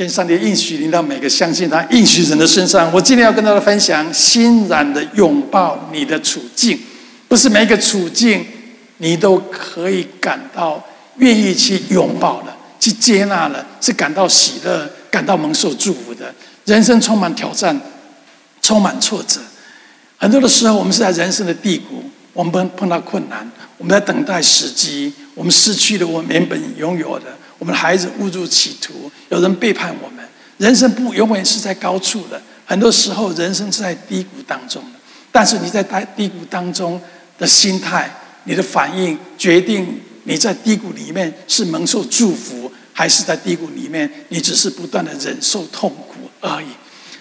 愿上帝应许临到每个相信他应许人的身上。我今天要跟大家分享，欣然的拥抱你的处境，不是每一个处境你都可以感到愿意去拥抱的，去接纳的，是感到喜乐、感到蒙受祝福的。人生充满挑战，充满挫折，很多的时候，我们是在人生的低谷，我们碰碰到困难，我们在等待时机，我们失去了我们原本拥有的。我们的孩子误入歧途，有人背叛我们。人生不永远是在高处的，很多时候人生是在低谷当中的。但是你在低谷当中的心态、你的反应，决定你在低谷里面是蒙受祝福，还是在低谷里面你只是不断的忍受痛苦而已。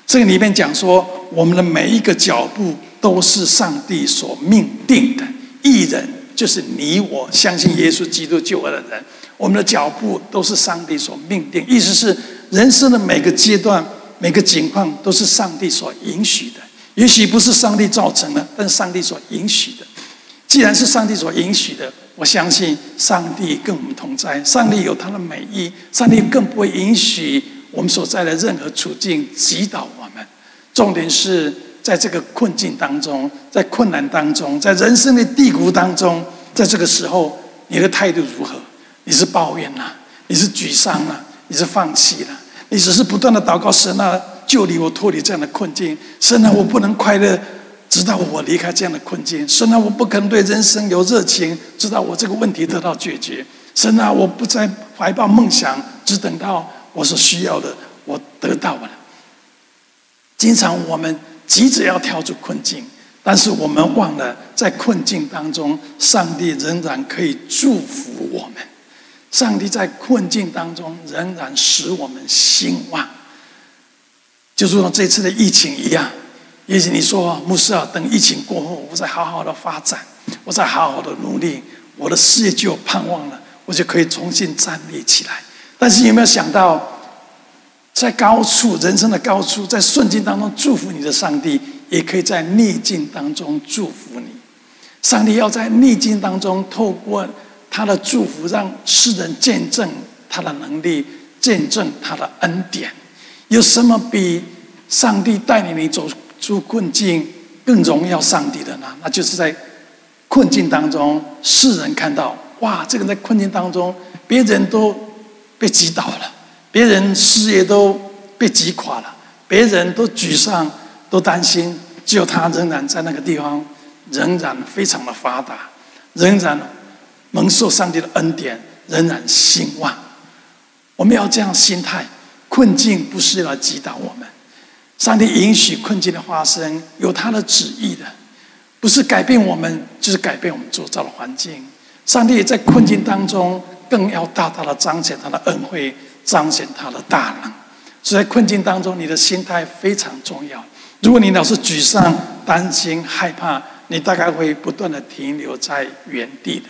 这个里面讲说，我们的每一个脚步都是上帝所命定的。一人就是你我相信耶稣基督救恩的人。我们的脚步都是上帝所命定，意思是人生的每个阶段、每个境况都是上帝所允许的。也许不是上帝造成的，但上帝所允许的。既然是上帝所允许的，我相信上帝跟我们同在。上帝有他的美意，上帝更不会允许我们所在的任何处境击倒我们。重点是在这个困境当中，在困难当中，在人生的低谷当中，在这个时候，你的态度如何？你是抱怨呐、啊？你是沮丧啊？你是放弃了？你只是不断的祷告神啊，救离我脱离这样的困境。神啊，我不能快乐，直到我离开这样的困境。神啊，我不可能对人生有热情，直到我这个问题得到解决。神啊，我不再怀抱梦想，只等到我所需要的我得到了。经常我们急着要跳出困境，但是我们忘了在困境当中，上帝仍然可以祝福我们。上帝在困境当中仍然使我们兴旺，就如同这次的疫情一样。也许你说，牧师啊，等疫情过后，我再好好的发展，我再好好的努力，我的事业就有盼望了，我就可以重新站立起来。但是有没有想到，在高处，人生的高处，在顺境当中祝福你的上帝，也可以在逆境当中祝福你。上帝要在逆境当中透过。他的祝福让世人见证他的能力，见证他的恩典。有什么比上帝带领你走出困境更荣耀上帝的呢？那就是在困境当中，世人看到哇，这个在困境当中，别人都被击倒了，别人事业都被击垮了，别人都沮丧，都担心，只有他仍然在那个地方，仍然非常的发达，仍然。蒙受上帝的恩典，仍然兴旺。我们要这样心态，困境不是来击倒我们。上帝允许困境的发生，有他的旨意的，不是改变我们，就是改变我们周遭的环境。上帝在困境当中，更要大大的彰显他的恩惠，彰显他的大能。所以在困境当中，你的心态非常重要。如果你老是沮丧、担心、害怕，你大概会不断的停留在原地的。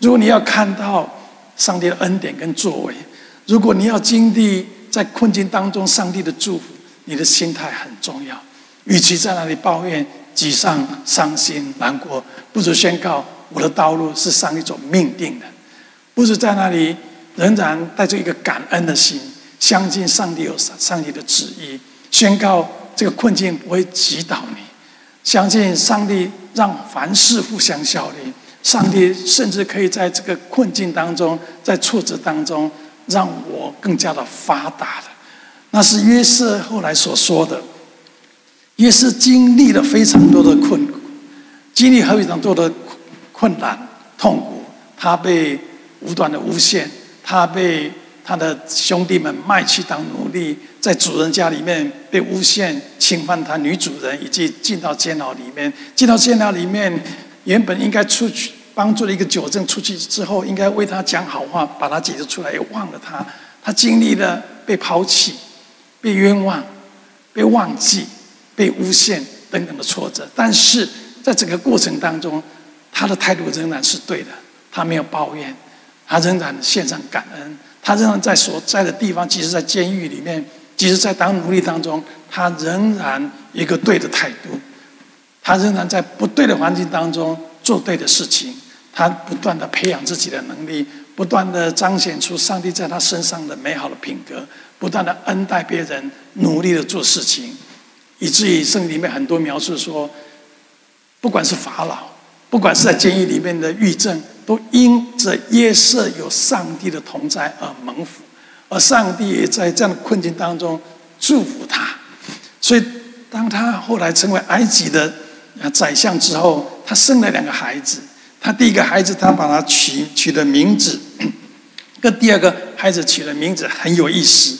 如果你要看到上帝的恩典跟作为，如果你要经历在困境当中上帝的祝福，你的心态很重要。与其在那里抱怨、沮丧、伤心、难过，不如宣告我的道路是上帝所命定的；不如在那里仍然带着一个感恩的心，相信上帝有上帝的旨意，宣告这个困境不会击倒你，相信上帝让凡事互相效力。上帝甚至可以在这个困境当中，在挫折当中，让我更加的发达的。那是约瑟后来所说的。约瑟经历了非常多的困苦，经历非常多的困难、痛苦。他被无端的诬陷，他被他的兄弟们卖去当奴隶，在主人家里面被诬陷、侵犯他女主人，以及进到监牢里面。进到监牢里面，原本应该出去。帮助了一个酒正出去之后，应该为他讲好话，把他解救出来，也忘了他。他经历了被抛弃、被冤枉、被忘记、被诬陷等等的挫折，但是在整个过程当中，他的态度仍然是对的。他没有抱怨，他仍然献上感恩。他仍然在所在的地方，即使在监狱里面，即使在当奴隶当中，他仍然一个对的态度。他仍然在不对的环境当中做对的事情。他不断的培养自己的能力，不断的彰显出上帝在他身上的美好的品格，不断的恩待别人，努力的做事情，以至于圣经里面很多描述说，不管是法老，不管是在监狱里面的狱政，都因着约瑟有上帝的同在而蒙福，而上帝也在这样的困境当中祝福他。所以，当他后来成为埃及的宰相之后，他生了两个孩子。他第一个孩子，他把他取取的名字，跟第二个孩子取的名字很有意思。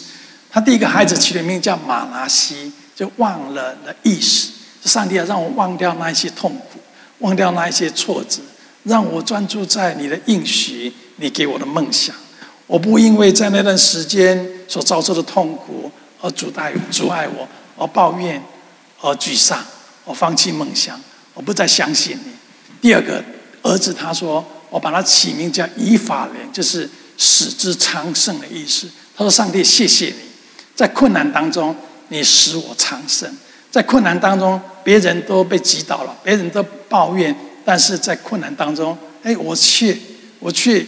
他第一个孩子取的名字叫马拿西，就忘了的意思。上帝要让我忘掉那一些痛苦，忘掉那一些挫折，让我专注在你的应许，你给我的梦想。我不因为在那段时间所遭受的痛苦而阻碍阻碍我，而抱怨，而沮丧，我放弃梦想，我不再相信你。第二个。儿子他说：“我把他起名叫以法莲，就是使之昌盛的意思。”他说：“上帝，谢谢你，在困难当中你使我昌盛。在困难当中，别人都被击倒了，别人都抱怨，但是在困难当中，哎，我却我却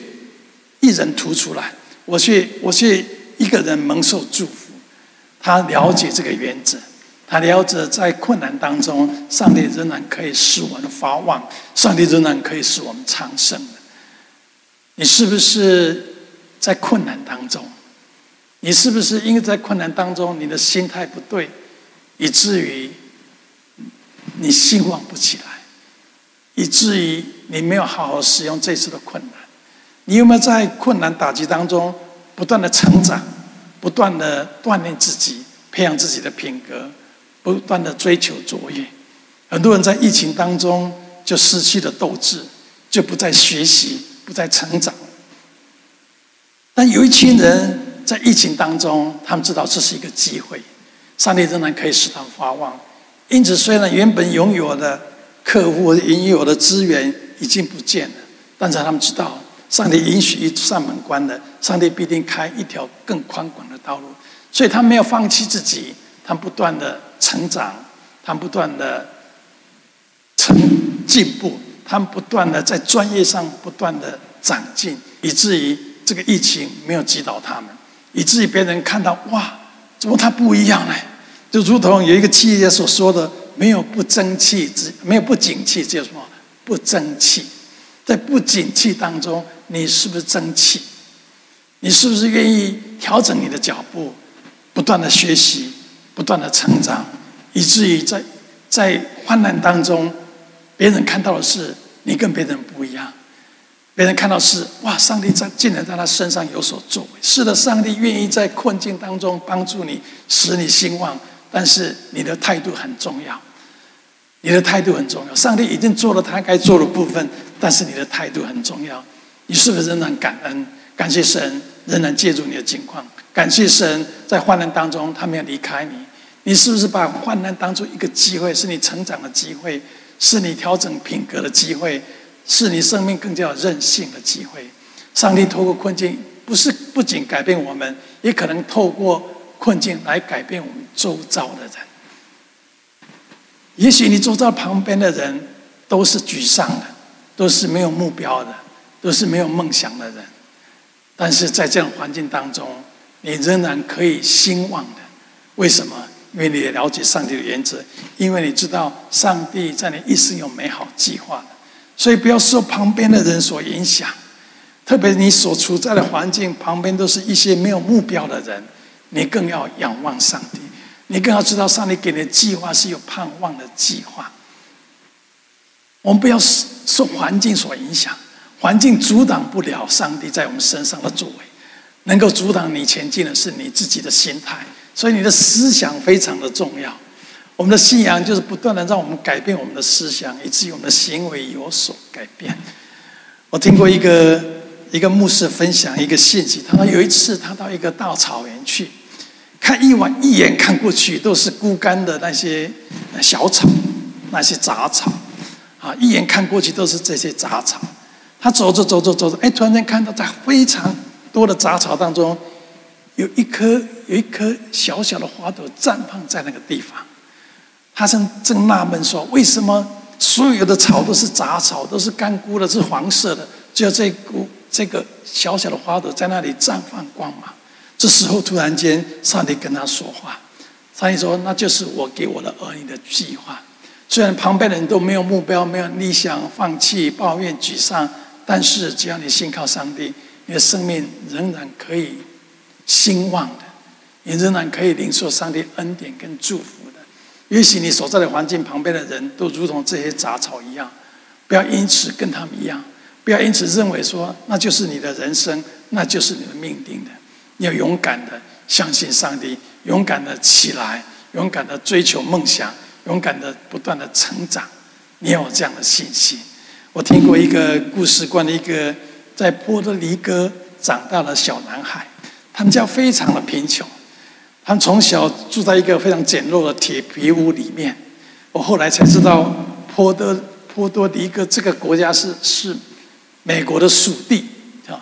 一人突出来，我却我却一个人蒙受祝福。”他了解这个原则。他了解，在困难当中，上帝仍然可以使我们发旺，上帝仍然可以使我们昌盛的。你是不是在困难当中？你是不是因为在困难当中，你的心态不对，以至于你兴旺不起来，以至于你没有好好使用这次的困难？你有没有在困难打击当中不断的成长，不断的锻炼自己，培养自己的品格？不断的追求卓越，很多人在疫情当中就失去了斗志，就不再学习，不再成长。但有一群人在疫情当中，他们知道这是一个机会，上帝仍然可以使他们发旺。因此，虽然原本拥有的客户、拥有的资源已经不见了，但是他们知道，上帝允许一扇门关了，上帝必定开一条更宽广的道路，所以他没有放弃自己，他不断的。成长，他不断的成进步，他们不断的在专业上不断的长进，以至于这个疫情没有击倒他们，以至于别人看到哇，怎么他不一样呢？就如同有一个企业家所说的：“没有不争气，只没有不景气，只有什么不争气。”在不景气当中，你是不是争气？你是不是愿意调整你的脚步，不断的学习？不断的成长，以至于在在患难当中，别人看到的是你跟别人不一样，别人看到是哇，上帝在竟然在他身上有所作为。是的，上帝愿意在困境当中帮助你，使你兴旺。但是你的态度很重要，你的态度很重要。上帝已经做了他该做的部分，但是你的态度很重要。你是不是仍然感恩？感谢神仍然介入你的境况，感谢神在患难当中他没有离开你。你是不是把患难当作一个机会，是你成长的机会，是你调整品格的机会，是你生命更加有韧性的机会？上帝透过困境，不是不仅改变我们，也可能透过困境来改变我们周遭的人。也许你坐在旁边的人都是沮丧的，都是没有目标的，都是没有梦想的人，但是在这样环境当中，你仍然可以兴旺的。为什么？因为你也了解上帝的原则，因为你知道上帝在你一生有美好计划，所以不要受旁边的人所影响，特别你所处在的环境旁边都是一些没有目标的人，你更要仰望上帝，你更要知道上帝给你的计划是有盼望的计划。我们不要受环境所影响，环境阻挡不了上帝在我们身上的作为，能够阻挡你前进的是你自己的心态。所以你的思想非常的重要，我们的信仰就是不断的让我们改变我们的思想，以至于我们的行为有所改变。我听过一个一个牧师分享一个信息，他说有一次他到一个大草原去，看一晚一眼看过去都是枯干的那些小草，那些杂草，啊，一眼看过去都是这些杂草。他走着走着走着，哎，突然间看到在非常多的杂草当中。有一颗有一颗小小的花朵绽放在那个地方，他正正纳闷说：为什么所有的草都是杂草，都是干枯的，是黄色的，只有这股这个小小的花朵在那里绽放光芒？这时候突然间，上帝跟他说话，上帝说：“那就是我给我的儿女的计划。虽然旁边的人都没有目标、没有理想、放弃、抱怨、沮丧，但是只要你信靠上帝，你的生命仍然可以兴旺的，你仍然可以领受上帝恩典跟祝福的。也许你所在的环境旁边的人都如同这些杂草一样，不要因此跟他们一样，不要因此认为说那就是你的人生，那就是你的命定的。”要勇敢的相信上帝，勇敢的起来，勇敢的追求梦想，勇敢的不断的成长。你要有这样的信心。我听过一个故事，关于一个在波多黎各长大的小男孩，他们家非常的贫穷，他们从小住在一个非常简陋的铁皮屋里面。我后来才知道，波多波多黎各这个国家是是美国的属地。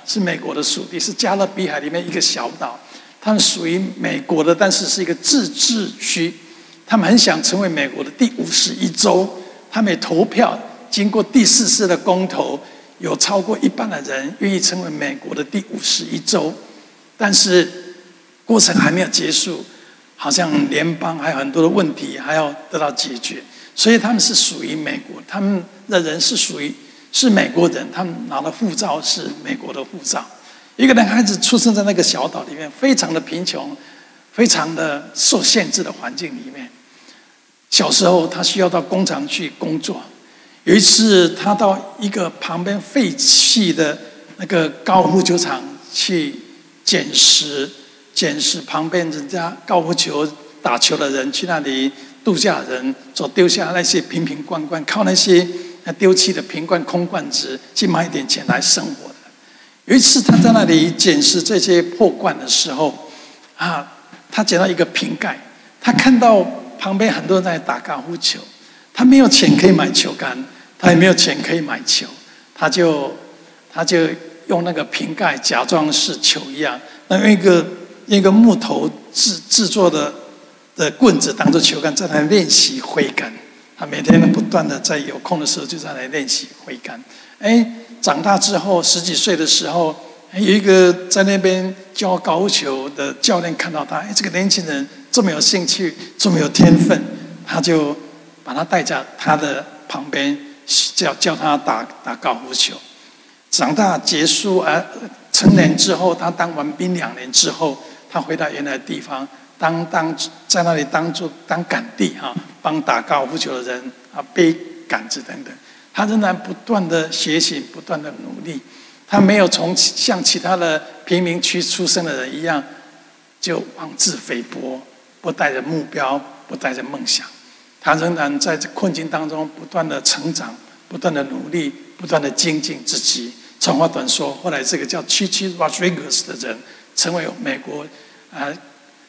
是美国的属地，是加勒比海里面一个小岛。他们属于美国的，但是是一个自治区。他们很想成为美国的第五十一州。他们投票，经过第四次的公投，有超过一半的人愿意成为美国的第五十一州。但是过程还没有结束，好像联邦还有很多的问题还要得到解决。所以他们是属于美国，他们的人是属于。是美国人，他们拿的护照是美国的护照。一个男孩子出生在那个小岛里面，非常的贫穷，非常的受限制的环境里面。小时候，他需要到工厂去工作。有一次，他到一个旁边废弃的那个高尔夫球场去捡拾，捡拾旁边人家高尔夫球打球的人去那里度假人所丢下那些瓶瓶罐罐，靠那些。他丢弃的瓶罐、空罐子，去买一点钱来生活的。有一次，他在那里捡拾这些破罐的时候，啊，他捡到一个瓶盖，他看到旁边很多人在打高尔夫球，他没有钱可以买球杆，他也没有钱可以买球，他就他就用那个瓶盖假装是球一样，那用一个一个木头制制作的的棍子当做球杆，在那练习挥杆。他每天都不断的在有空的时候就在来练习挥杆。哎，长大之后十几岁的时候，有一个在那边教高尔夫球的教练看到他，哎，这个年轻人这么有兴趣，这么有天分，他就把他带在他的旁边，教教他打打高尔夫球。长大结束啊，成年之后，他当完兵两年之后，他回到原来的地方。当当在那里当做当杆弟啊，帮打高尔夫球的人啊背杆子等等，他仍然不断的学习，不断的努力。他没有从像其他的贫民区出生的人一样，就妄自菲薄，不带着目标，不带着梦想。他仍然在这困境当中不断的成长，不断的努力，不断的精进自己。长话短说，后来这个叫 Chichi Rodriguez 的人，成为美国啊。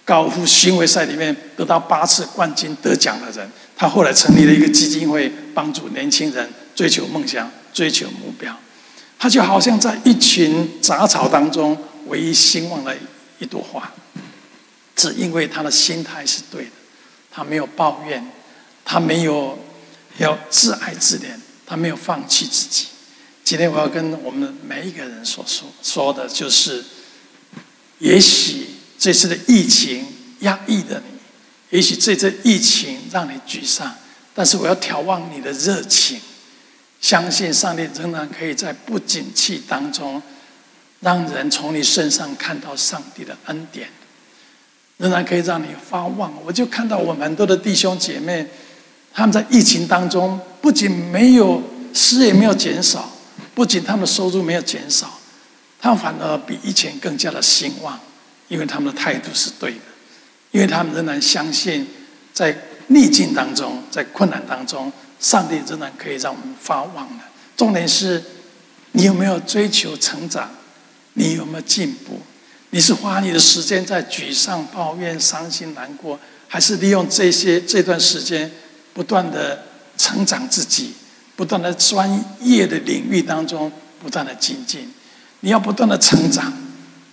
高尔夫巡回赛里面得到八次冠军得奖的人，他后来成立了一个基金会，帮助年轻人追求梦想、追求目标。他就好像在一群杂草当中唯一兴旺的一朵花，只因为他的心态是对的，他没有抱怨，他没有要自爱自怜，他没有放弃自己。今天我要跟我们每一个人所说说的就是，也许。这次的疫情压抑了你，也许这次疫情让你沮丧，但是我要眺望你的热情，相信上帝仍然可以在不景气当中，让人从你身上看到上帝的恩典，仍然可以让你发旺。我就看到我们很多的弟兄姐妹，他们在疫情当中不仅没有失业没有减少，不仅他们的收入没有减少，他们反而比以前更加的兴旺。因为他们的态度是对的，因为他们仍然相信，在逆境当中，在困难当中，上帝仍然可以让我们发旺的。重点是，你有没有追求成长？你有没有进步？你是花你的时间在沮丧、抱怨、伤心、难过，还是利用这些这段时间，不断的成长自己，不断的专业的领域当中不断的精进？你要不断的成长，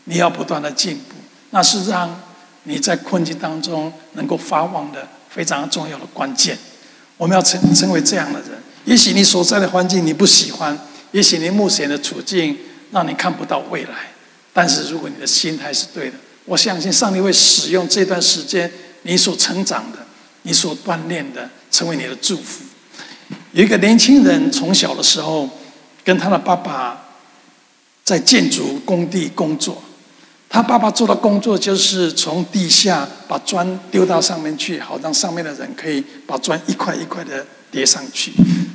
你要不断的进步。那是让你在困境当中能够发旺的非常重要的关键。我们要成成为这样的人。也许你所在的环境你不喜欢，也许你目前的处境让你看不到未来，但是如果你的心态是对的，我相信上帝会使用这段时间你所成长的、你所锻炼的，成为你的祝福。有一个年轻人从小的时候跟他的爸爸在建筑工地工作，他爸爸做的工作就是从地下把砖丢到上面去，好让上面的人可以把砖一块一块的叠上去。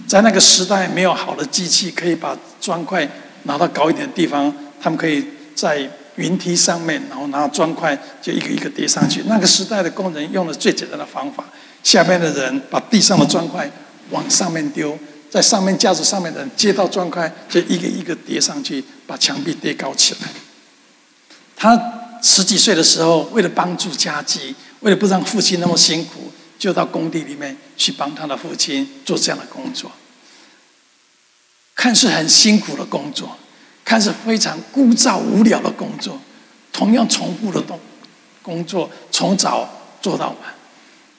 在那个时代，没有好的机器可以把砖块拿到高一点的地方，他们可以在云梯上面，然后拿砖块就一个一个叠上去。那个时代的工人用的最简单的方法，下面的人把地上的砖块往上面丢，在上面架子上面的人接到砖块，就一个一个叠上去，把墙壁叠高起来。他十几岁的时候，为了帮助家计，为了不让父亲那么辛苦，就到工地里面去帮他的父亲做这样的工作。看似很辛苦的工作。看似非常枯燥无聊的工作，同样重复的动工作，从早做到晚。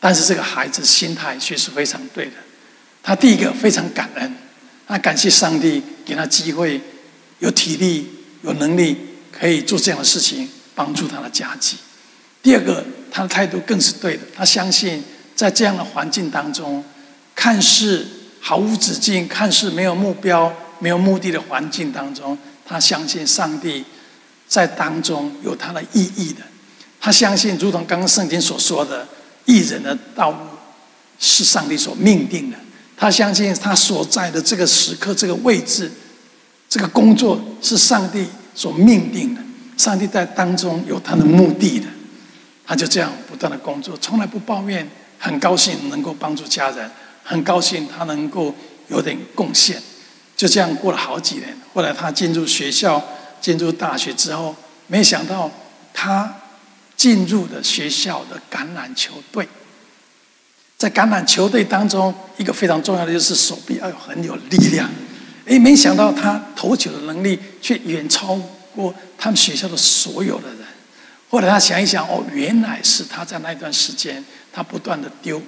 但是这个孩子心态却是非常对的。他第一个非常感恩，他感谢上帝给他机会，有体力、有能力可以做这样的事情，帮助他的家计。第二个，他的态度更是对的。他相信在这样的环境当中，看似毫无止境、看似没有目标、没有目的的环境当中。他相信上帝在当中有他的意义的，他相信，如同刚刚圣经所说的，艺人的道路是上帝所命定的。他相信他所在的这个时刻、这个位置、这个工作是上帝所命定的。上帝在当中有他的目的的，他就这样不断的工作，从来不抱怨，很高兴能够帮助家人，很高兴他能够有点贡献。就这样过了好几年。后来他进入学校，进入大学之后，没想到他进入了学校的橄榄球队。在橄榄球队当中，一个非常重要的就是手臂要有很有力量。哎，没想到他投球的能力却远超过他们学校的所有的人。后来他想一想，哦，原来是他在那段时间，他不断的丢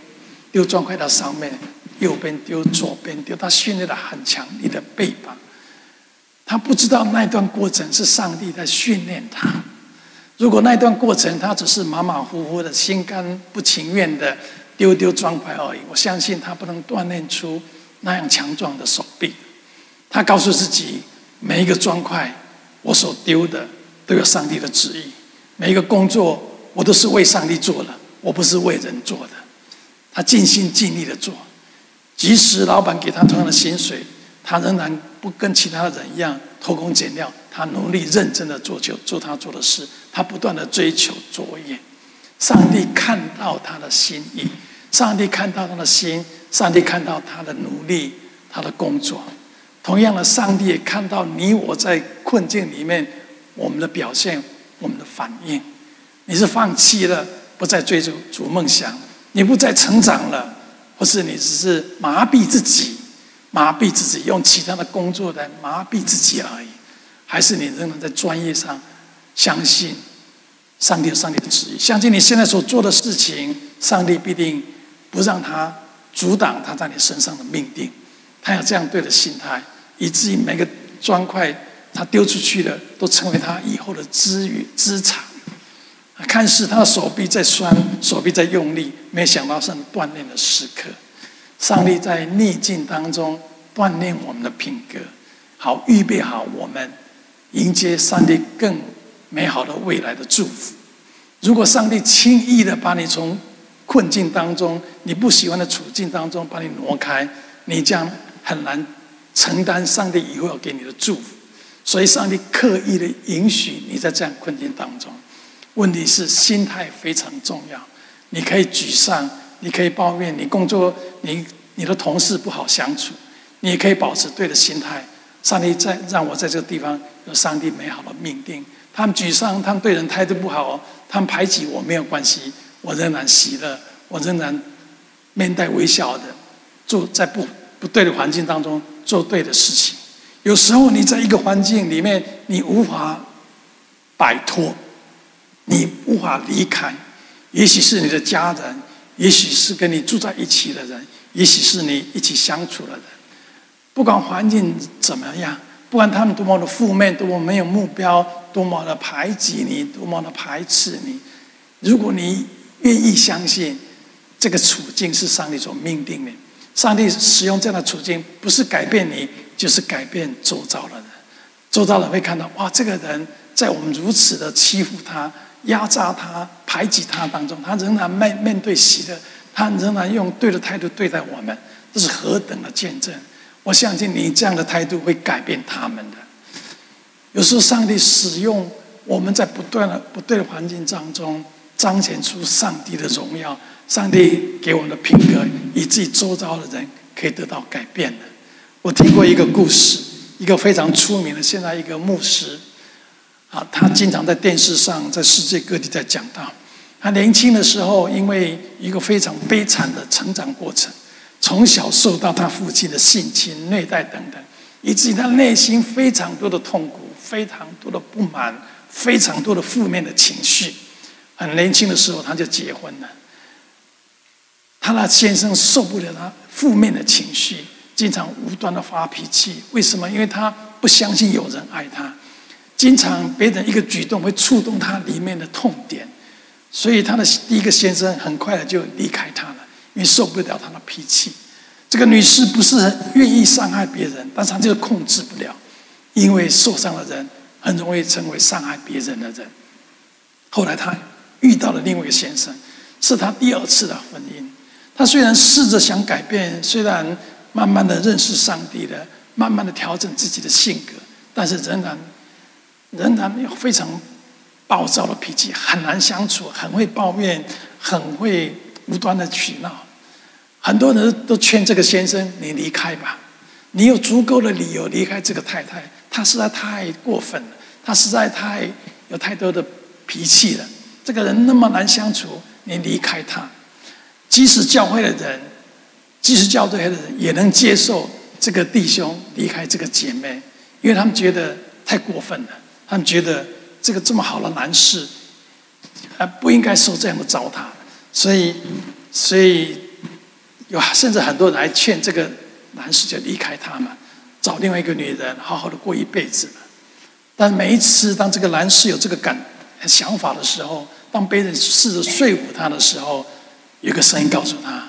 丢砖块到上面。右边丢，左边丢，他训练了很强力的臂膀。他不知道那段过程是上帝在训练他。如果那段过程他只是马马虎虎的、心甘不情愿的丢丢砖块而已，我相信他不能锻炼出那样强壮的手臂。他告诉自己，每一个砖块我所丢的都有上帝的旨意，每一个工作我都是为上帝做的，我不是为人做的。他尽心尽力的做。即使老板给他同样的薪水，他仍然不跟其他人一样偷工减料。他努力认真的做就做他做的事，他不断的追求卓越。上帝看到他的心意，上帝看到他的心，上帝看到他的努力，他的工作。同样的，上帝也看到你我在困境里面我们的表现，我们的反应。你是放弃了，不再追逐逐梦想，你不再成长了。或是你只是麻痹自己，麻痹自己，用其他的工作来麻痹自己而已，还是你仍然在专业上相信上帝有上帝的旨意，相信你现在所做的事情，上帝必定不让他阻挡他在你身上的命定。他有这样对的心态，以至于每个砖块他丢出去的，都成为他以后的资源资产。看似他的手臂在酸，手臂在用力，没想到是锻炼的时刻。上帝在逆境当中锻炼我们的品格，好预备好我们迎接上帝更美好的未来的祝福。如果上帝轻易的把你从困境当中、你不喜欢的处境当中把你挪开，你将很难承担上帝以后要给你的祝福。所以，上帝刻意的允许你在这样困境当中。问题是心态非常重要。你可以沮丧，你可以抱怨，你工作，你你的同事不好相处，你也可以保持对的心态。上帝在让我在这个地方有上帝美好的命定。他们沮丧，他们对人态度不好，他们排挤我没有关系，我仍然喜乐，我仍然面带微笑的做在不 不对的环境当中做对的事情。有时候你在一个环境里面，你无法摆脱。你无法离开，也许是你的家人，也许是跟你住在一起的人，也许是你一起相处的人。不管环境怎么样，不管他们多么的负面，多么没有目标，多么的排挤你，多么的排斥你。如果你愿意相信这个处境是上帝所命定的，上帝使用这样的处境，不是改变你，就是改变周遭的人。周遭人会看到，哇，这个人在我们如此的欺负他、压榨他、排挤他当中，他仍然面面对喜乐，他仍然用对的态度对待我们，这是何等的见证！我相信你这样的态度会改变他们的。有时候，上帝使用我们在不断的不对的环境当中，彰显出上帝的荣耀。上帝给我们的品格，以至于周遭的人可以得到改变的。我听过一个故事。一个非常出名的，现在一个牧师，啊，他经常在电视上，在世界各地在讲到。他年轻的时候，因为一个非常悲惨的成长过程，从小受到他父亲的性侵、虐待等等，以至于他内心非常多的痛苦、非常多的不满、非常多的负面的情绪。很年轻的时候，他就结婚了。他的先生受不了他负面的情绪。经常无端的发脾气，为什么？因为他不相信有人爱他，经常别人一个举动会触动他里面的痛点，所以他的第一个先生很快的就离开他了，因为受不了他的脾气。这个女士不是很愿意伤害别人，但是她就是控制不了，因为受伤的人很容易成为伤害别人的人。后来她遇到了另外一个先生，是他第二次的婚姻。他虽然试着想改变，虽然。慢慢的认识上帝的，慢慢的调整自己的性格，但是仍然，仍然非常暴躁的脾气，很难相处，很会抱怨，很会无端的取闹。很多人都劝这个先生：“你离开吧，你有足够的理由离开这个太太，她实在太过分了，她实在太有太多的脾气了。这个人那么难相处，你离开他，即使教会的人。”即使教会的人也能接受这个弟兄离开这个姐妹，因为他们觉得太过分了。他们觉得这个这么好的男士，啊，不应该受这样的糟蹋。所以，所以有甚至很多人来劝这个男士就离开他嘛，找另外一个女人好好的过一辈子。但每一次当这个男士有这个感想法的时候，当别人试着说服他的时候，有个声音告诉他。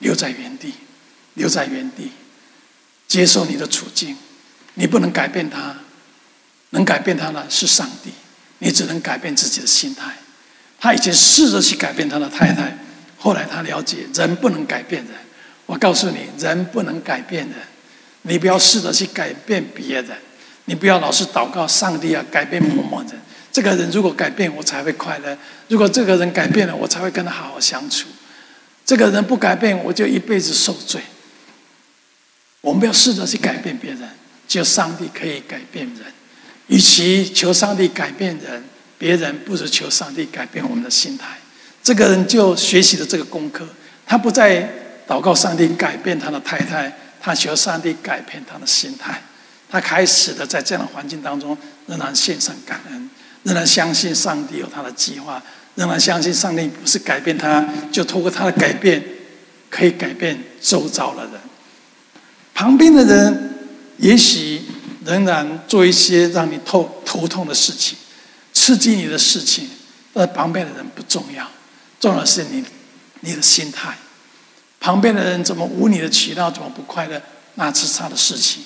留在原地，留在原地，接受你的处境。你不能改变他，能改变他的是上帝。你只能改变自己的心态。他以前试着去改变他的太太，后来他了解人不能改变人。我告诉你，人不能改变人。你不要试着去改变别人，你不要老是祷告上帝啊，改变某某人。这个人如果改变，我才会快乐；如果这个人改变了，我才会跟他好好相处。这个人不改变，我就一辈子受罪。我们要试着去改变别人，只有上帝可以改变人。与其求上帝改变人，别人不如求上帝改变我们的心态。这个人就学习了这个功课，他不再祷告上帝改变他的太太，他求上帝改变他的心态。他开始的在这样的环境当中，仍然献上感恩，仍然相信上帝有他的计划。仍然相信上帝不是改变他，就透过他的改变，可以改变周遭的人。旁边的人也许仍然做一些让你头头痛的事情、刺激你的事情，但旁边的人不重要，重要的是你你的心态。旁边的人怎么无理的取闹，怎么不快乐，那是他的事情，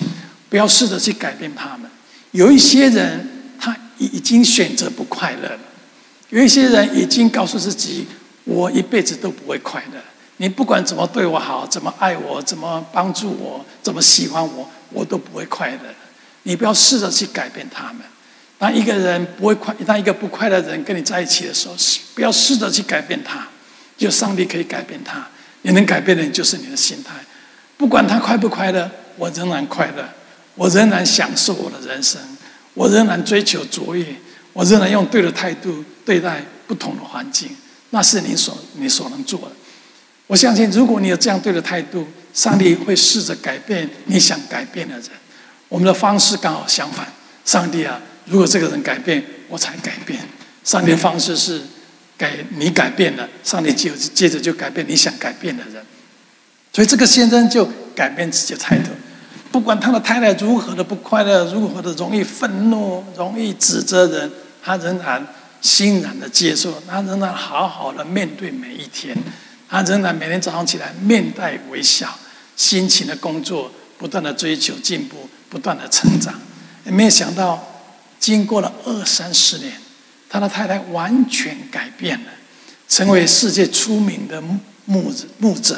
不要试着去改变他们。有一些人已经选择不快乐了。有一些人已经告诉自己：“我一辈子都不会快乐。你不管怎么对我好，怎么爱我，怎么帮助我，怎么喜欢我，我都不会快乐。”你不要试着去改变他们。当一个人不会快，当一个不快乐的人跟你在一起的时候，不要试着去改变他。就上帝可以改变他。你能改变的就是你的心态。不管他快不快乐，我仍然快乐，我仍然享受我的人生，我仍然追求卓越。我仍然用对的态度对待不同的环境，那是你所你所能做的。我相信，如果你有这样对的态度，上帝会试着改变你想改变的人。我们的方式刚好相反。上帝啊，如果这个人改变，我才改变。上帝方式是改你改变了，上帝就接着就改变你想改变的人。所以这个先生就改变自己的态度。不管他的太太如何的不快乐，如何的容易愤怒，容易指责人，他仍然欣然的接受，他仍然好好的面对每一天，他仍然每天早上起来面带微笑，辛勤的工作，不断的追求进步，不断的成长。也没有想到，经过了二三十年，他的太太完全改变了，成为世界出名的牧牧者。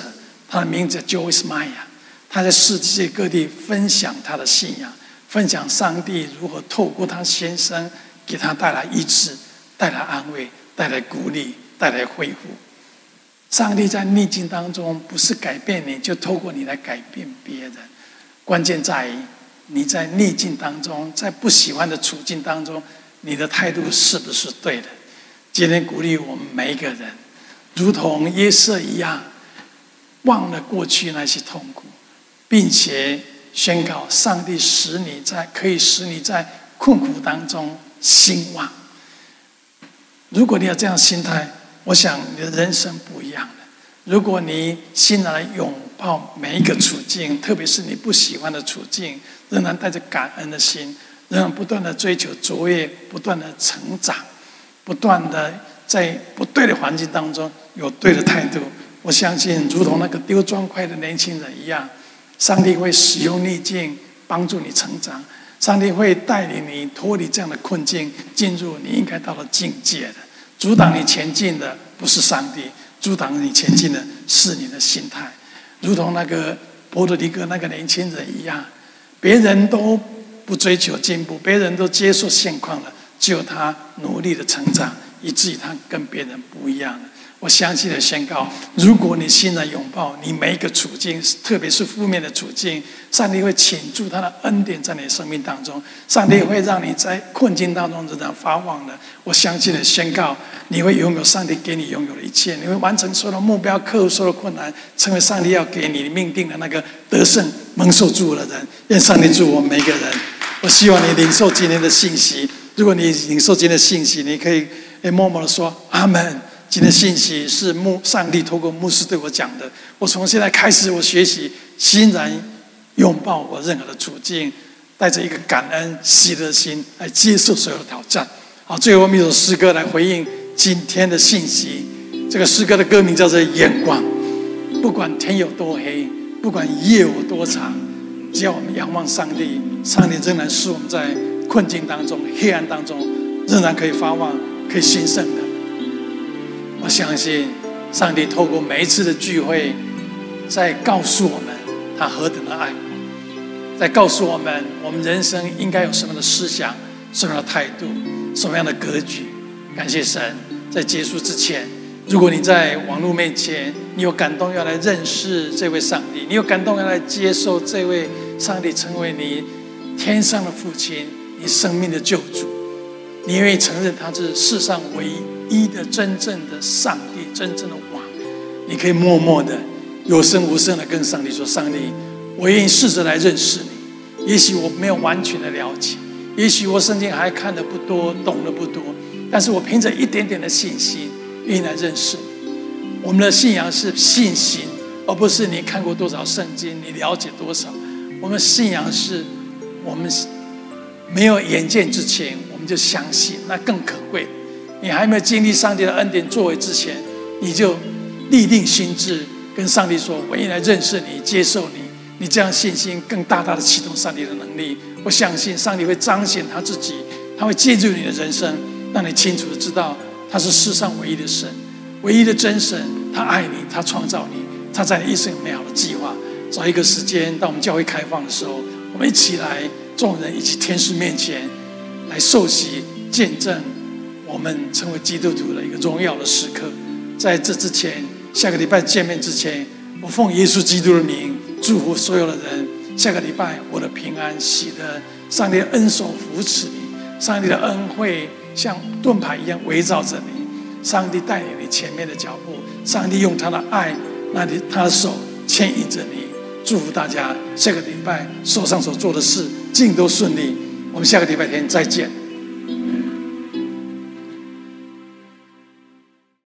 他的名字叫 Joyce Meyer。他在世界各地分享他的信仰，分享上帝如何透过他先生给他带来医治、带来安慰、带来鼓励、带来恢复。上帝在逆境当中不是改变你，就透过你来改变别人。关键在于你在逆境当中，在不喜欢的处境当中，你的态度是不是对的？今天鼓励我们每一个人，如同约瑟一样，忘了过去那些痛苦。并且宣告，上帝使你在可以使你在困苦当中兴旺。如果你有这样心态，我想你的人生不一样了。如果你欣然拥抱每一个处境，特别是你不喜欢的处境，仍然带着感恩的心，仍然不断的追求卓越，不断的成长，不断的在不对的环境当中有对的态度，我相信，如同那个丢砖块的年轻人一样。上帝会使用逆境帮助你成长，上帝会带领你脱离这样的困境，进入你应该到的境界的。阻挡你前进的不是上帝，阻挡你前进的是你的心态。如同那个波多黎各那个年轻人一样，别人都不追求进步，别人都接受现况了，只有他努力的成长，以至于他跟别人不一样。我相信的宣告：如果你欣然拥抱你每一个处境，特别是负面的处境，上帝会倾注他的恩典在你的生命当中。上帝会让你在困境当中仍然发旺的。我相信的宣告：你会拥有上帝给你拥有的一切，你会完成所有的目标，克服所有的困难，成为上帝要给你命定的那个得胜蒙受祝福的人。愿上帝祝福我们每一个人。我希望你领受今天的信息。如果你领受今天的信息，你可以默默的说阿门。今天信息是牧上帝透过牧师对我讲的。我从现在开始，我学习欣然拥抱我任何的处境，带着一个感恩喜乐的心来接受所有的挑战。好，最后我们一首诗歌来回应今天的信息。这个诗歌的歌名叫做《眼光》。不管天有多黑，不管夜有多长，只要我们仰望上帝，上帝仍然是我们在困境当中、黑暗当中，仍然可以发望、可以兴盛的。我相信，上帝透过每一次的聚会，在告诉我们他何等的爱，在告诉我们我们人生应该有什么样的思想、什么样的态度、什么样的格局。感谢神，在结束之前，如果你在网络面前，你有感动要来认识这位上帝，你有感动要来接受这位上帝成为你天上的父亲，你生命的救主，你愿意承认他是世上唯一。一的真正的上帝，真正的王，你可以默默的有声无声的跟上帝说：“上帝，我愿意试着来认识你。也许我没有完全的了解，也许我圣经还看得不多，懂得不多，但是我凭着一点点的信心，愿意来认识你。我们的信仰是信心，而不是你看过多少圣经，你了解多少。我们信仰是，我们没有眼见之前，我们就相信，那更可贵。”你还没有经历上帝的恩典作为之前，你就立定心志，跟上帝说：“我愿意来认识你，接受你。”你这样信心更大大的启动上帝的能力。我相信上帝会彰显他自己，他会借助你的人生，让你清楚的知道他是世上唯一的神，唯一的真神。他爱你，他创造你，他在你一生有美好的计划。找一个时间，当我们教会开放的时候，我们一起来，众人一起天使面前来受洗见证。我们成为基督徒的一个荣耀的时刻，在这之前，下个礼拜见面之前，我奉耶稣基督的名祝福所有的人。下个礼拜，我的平安喜乐，上帝恩手扶持你，上帝的恩惠像盾牌一样围绕着你，上帝带领你前面的脚步，上帝用他的爱，那里他的手牵引着你。祝福大家，下个礼拜手上所做的事尽都顺利。我们下个礼拜天再见。